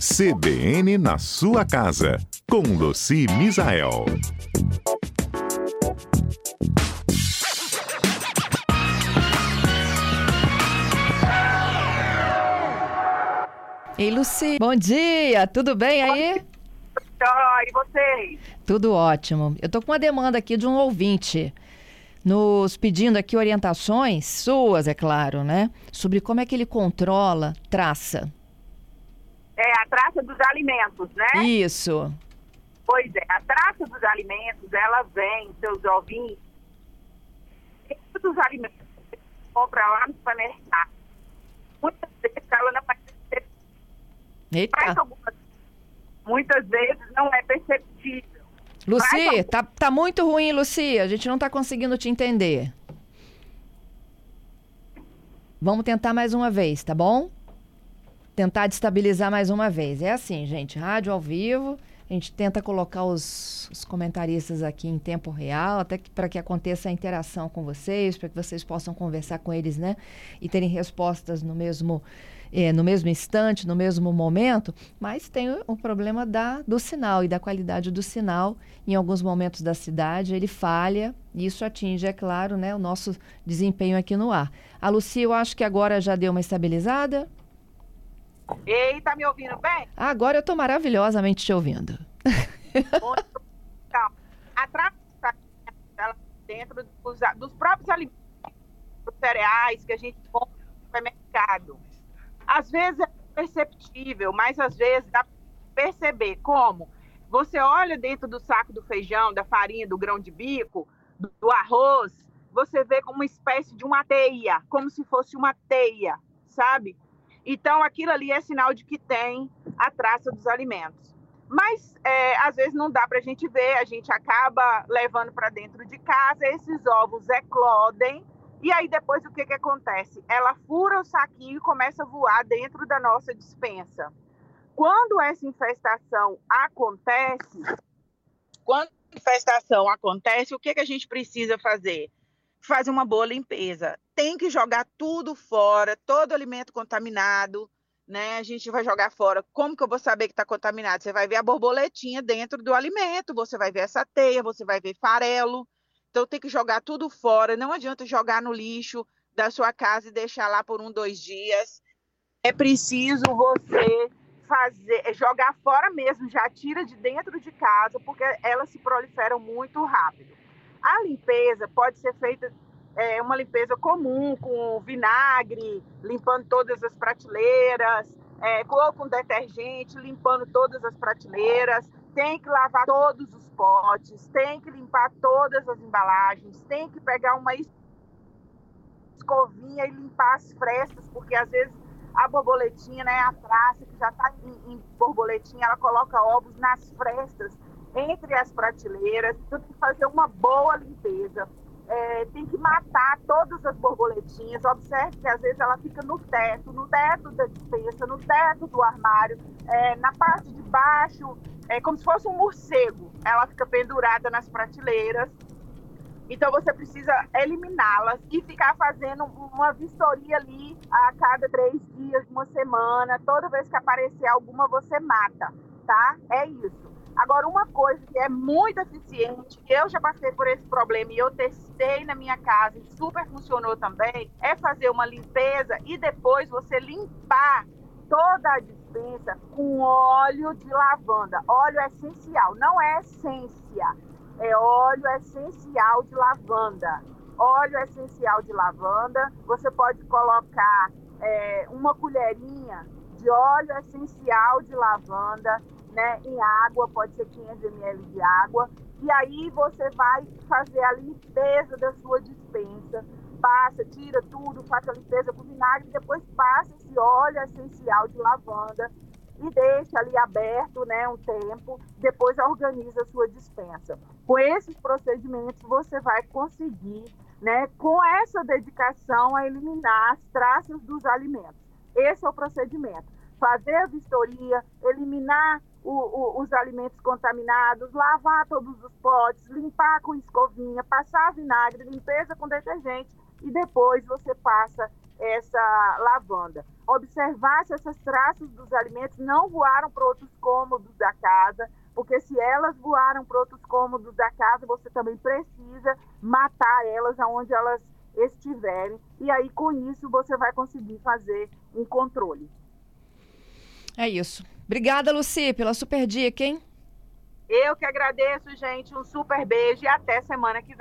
CBN na sua casa, com Luci Misael. Ei, Luci, bom dia, tudo bem aí? E vocês? Tudo ótimo. Eu tô com uma demanda aqui de um ouvinte nos pedindo aqui orientações suas, é claro, né? Sobre como é que ele controla traça. É, traça dos alimentos, né? Isso. Pois é, a traça dos alimentos, ela vem, seus ouvintes, dos alimentos que você compra lá no supermercado. Muitas vezes ela não ser. Eita. Algumas, muitas vezes não é perceptível. Luci, tá, tá muito ruim, Luci. A gente não tá conseguindo te entender. Vamos tentar mais uma vez, tá bom? Tentar destabilizar mais uma vez. É assim, gente, rádio ao vivo. A gente tenta colocar os, os comentaristas aqui em tempo real, até para que aconteça a interação com vocês, para que vocês possam conversar com eles, né? E terem respostas no mesmo é, no mesmo instante, no mesmo momento, mas tem o, o problema da, do sinal e da qualidade do sinal. Em alguns momentos da cidade, ele falha e isso atinge, é claro, né, o nosso desempenho aqui no ar. A Lucia, eu acho que agora já deu uma estabilizada. Ei, tá me ouvindo bem? Agora eu estou maravilhosamente te ouvindo. Atrás dentro dos, dos próprios alimentos, dos cereais que a gente compra no supermercado. Às vezes é perceptível, mas às vezes dá para perceber como você olha dentro do saco do feijão, da farinha, do grão de bico, do, do arroz, você vê como uma espécie de uma teia, como se fosse uma teia, sabe? Então aquilo ali é sinal de que tem a traça dos alimentos. Mas é, às vezes não dá para a gente ver, a gente acaba levando para dentro de casa, esses ovos eclodem e aí depois o que, que acontece? Ela fura o saquinho e começa a voar dentro da nossa dispensa. Quando essa infestação acontece, quando a infestação acontece, o que, que a gente precisa fazer? Fazer uma boa limpeza. Tem que jogar tudo fora, todo alimento contaminado, né? A gente vai jogar fora. Como que eu vou saber que está contaminado? Você vai ver a borboletinha dentro do alimento, você vai ver essa teia, você vai ver farelo. Então tem que jogar tudo fora. Não adianta jogar no lixo da sua casa e deixar lá por um, dois dias. É preciso você fazer, é jogar fora mesmo, já tira de dentro de casa, porque elas se proliferam muito rápido. A limpeza pode ser feita é, uma limpeza comum, com vinagre, limpando todas as prateleiras, é, com detergente, limpando todas as prateleiras. Tem que lavar todos os potes, tem que limpar todas as embalagens, tem que pegar uma escovinha e limpar as frestas, porque às vezes a borboletinha, né, a praça que já está em, em, borboletinha, ela coloca ovos nas frestas, entre as prateleiras, tem que fazer uma boa limpeza. É, tem que matar todas as borboletinhas. Observe que às vezes ela fica no teto, no teto da dispensa, no teto do armário, é, na parte de baixo é como se fosse um morcego. Ela fica pendurada nas prateleiras. Então você precisa eliminá-las e ficar fazendo uma vistoria ali a cada três dias, uma semana. Toda vez que aparecer alguma, você mata, tá? É isso. Agora, uma coisa que é muito eficiente, eu já passei por esse problema e eu testei na minha casa e super funcionou também, é fazer uma limpeza e depois você limpar toda a dispensa com óleo de lavanda. Óleo essencial, não é essência, é óleo essencial de lavanda. Óleo essencial de lavanda, você pode colocar é, uma colherinha de óleo essencial de lavanda né, em água, pode ser 500 ml de água, e aí você vai fazer a limpeza da sua dispensa passa, tira tudo, faz a limpeza com vinagre, depois passa esse óleo essencial de lavanda e deixa ali aberto né, um tempo, depois organiza a sua dispensa. Com esses procedimentos, você vai conseguir, né, com essa dedicação, a eliminar as traças dos alimentos. Esse é o procedimento. Fazer a vistoria, eliminar o, o, os alimentos contaminados, lavar todos os potes, limpar com escovinha, passar vinagre, limpeza com detergente e depois você passa essa lavanda. Observar se essas traças dos alimentos não voaram para outros cômodos da casa, porque se elas voaram para outros cômodos da casa, você também precisa matar elas aonde elas estiverem. E aí, com isso, você vai conseguir fazer um controle. É isso. Obrigada, Luci, pela super dica, hein? Eu que agradeço, gente. Um super beijo e até semana que vem.